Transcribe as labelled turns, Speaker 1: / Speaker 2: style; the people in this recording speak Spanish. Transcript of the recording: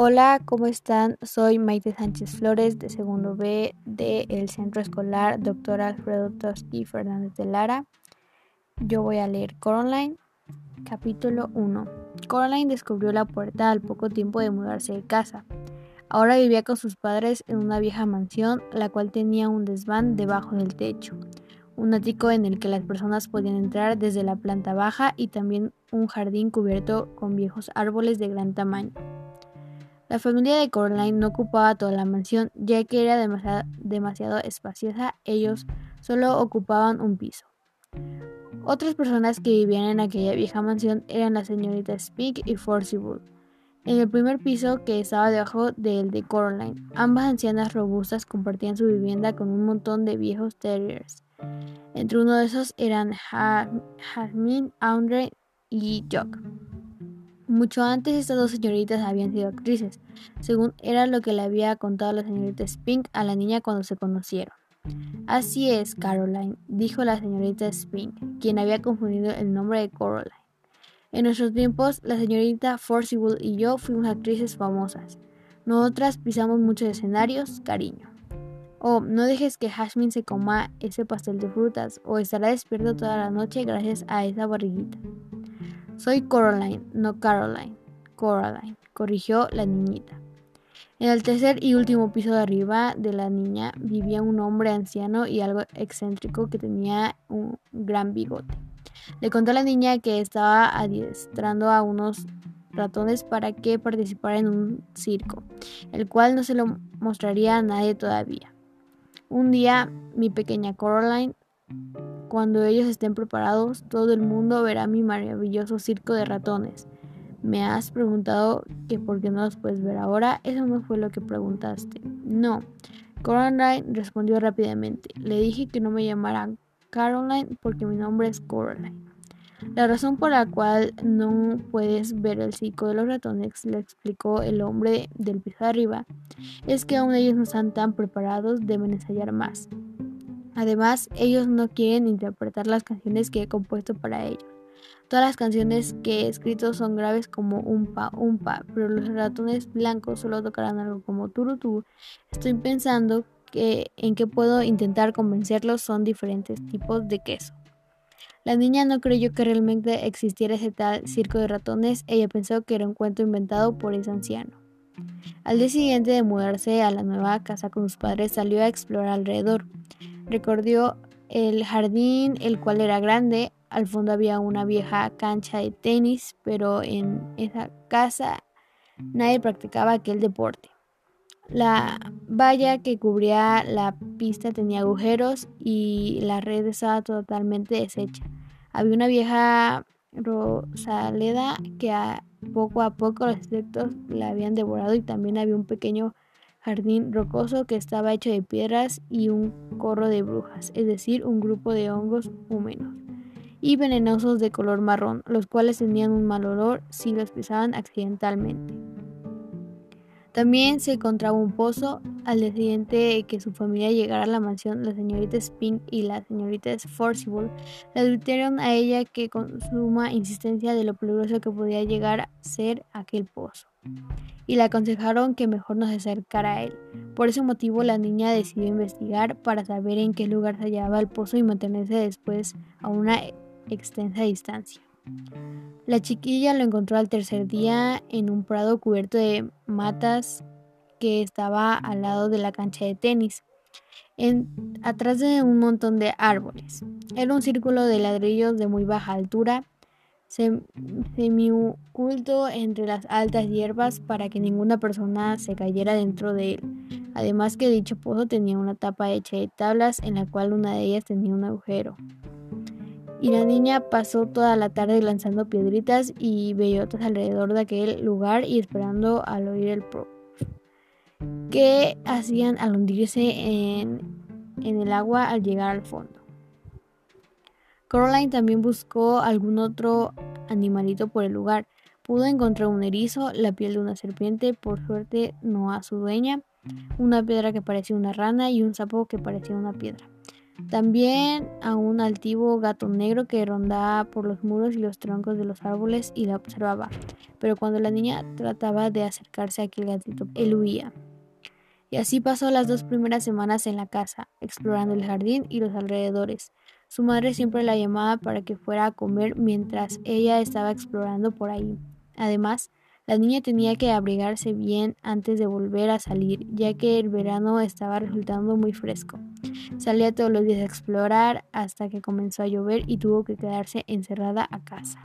Speaker 1: Hola, ¿cómo están? Soy Maite Sánchez Flores de segundo B del Centro Escolar Dr. Alfredo Toski Fernández de Lara. Yo voy a leer Coraline, capítulo 1. Coraline descubrió la puerta al poco tiempo de mudarse de casa. Ahora vivía con sus padres en una vieja mansión, la cual tenía un desván debajo del techo, un ático en el que las personas podían entrar desde la planta baja y también un jardín cubierto con viejos árboles de gran tamaño. La familia de Coraline no ocupaba toda la mansión, ya que era demasiado, espaciosa, ellos solo ocupaban un piso. Otras personas que vivían en aquella vieja mansión eran la señorita Speak y Forcible. En el primer piso, que estaba debajo del de Coraline, ambas ancianas robustas compartían su vivienda con un montón de viejos terriers. Entre uno de esos eran Jasmine, Andre y Jock. Mucho antes estas dos señoritas habían sido actrices, según era lo que le había contado la señorita Spink a la niña cuando se conocieron. Así es, Caroline, dijo la señorita Spink, quien había confundido el nombre de Caroline. En nuestros tiempos, la señorita Forcible y yo fuimos actrices famosas. Nosotras pisamos muchos escenarios, cariño. Oh, no dejes que Hashmin se coma ese pastel de frutas, o estará despierto toda la noche gracias a esa barriguita. Soy Coraline, no Caroline. Coraline, corrigió la niñita. En el tercer y último piso de arriba de la niña vivía un hombre anciano y algo excéntrico que tenía un gran bigote. Le contó a la niña que estaba adiestrando a unos ratones para que participara en un circo, el cual no se lo mostraría a nadie todavía. Un día, mi pequeña Coraline cuando ellos estén preparados, todo el mundo verá mi maravilloso circo de ratones. Me has preguntado que por qué no los puedes ver ahora. Eso no fue lo que preguntaste. No. Coraline respondió rápidamente. Le dije que no me llamaran Caroline porque mi nombre es Coraline. La razón por la cual no puedes ver el circo de los ratones, le explicó el hombre del piso de arriba, es que aún ellos no están tan preparados, deben ensayar más. Además, ellos no quieren interpretar las canciones que he compuesto para ellos. Todas las canciones que he escrito son graves como un pa, un pa, pero los ratones blancos solo tocarán algo como turutú. Estoy pensando que en qué puedo intentar convencerlos son diferentes tipos de queso. La niña no creyó que realmente existiera ese tal circo de ratones, ella pensó que era un cuento inventado por ese anciano. Al día siguiente de mudarse a la nueva casa con sus padres, salió a explorar alrededor. Recorrió el jardín, el cual era grande. Al fondo había una vieja cancha de tenis, pero en esa casa nadie practicaba aquel deporte. La valla que cubría la pista tenía agujeros y la red estaba totalmente deshecha. Había una vieja rosaleda que poco a poco los insectos la habían devorado y también había un pequeño jardín rocoso que estaba hecho de piedras y un corro de brujas, es decir, un grupo de hongos húmedos y venenosos de color marrón, los cuales tenían un mal olor si los pisaban accidentalmente. También se encontraba un pozo. Al día siguiente que su familia llegara a la mansión, la señorita Spink y la señorita Forcible le advirtieron a ella que con suma insistencia de lo peligroso que podía llegar a ser aquel pozo y le aconsejaron que mejor no se acercara a él. Por ese motivo la niña decidió investigar para saber en qué lugar se hallaba el pozo y mantenerse después a una extensa distancia. La chiquilla lo encontró al tercer día en un prado cubierto de matas que estaba al lado de la cancha de tenis, en, atrás de un montón de árboles. Era un círculo de ladrillos de muy baja altura semi-oculto entre las altas hierbas para que ninguna persona se cayera dentro de él. Además que dicho pozo tenía una tapa hecha de tablas en la cual una de ellas tenía un agujero. Y la niña pasó toda la tarde lanzando piedritas y bellotas alrededor de aquel lugar y esperando al oír el pro que hacían al hundirse en, en el agua al llegar al fondo. Caroline también buscó algún otro animalito por el lugar. Pudo encontrar un erizo, la piel de una serpiente, por suerte no a su dueña, una piedra que parecía una rana y un sapo que parecía una piedra. También a un altivo gato negro que rondaba por los muros y los troncos de los árboles y la observaba, pero cuando la niña trataba de acercarse a aquel gatito, él huía. Y así pasó las dos primeras semanas en la casa, explorando el jardín y los alrededores. Su madre siempre la llamaba para que fuera a comer mientras ella estaba explorando por ahí. Además, la niña tenía que abrigarse bien antes de volver a salir, ya que el verano estaba resultando muy fresco. Salía todos los días a explorar hasta que comenzó a llover y tuvo que quedarse encerrada a casa.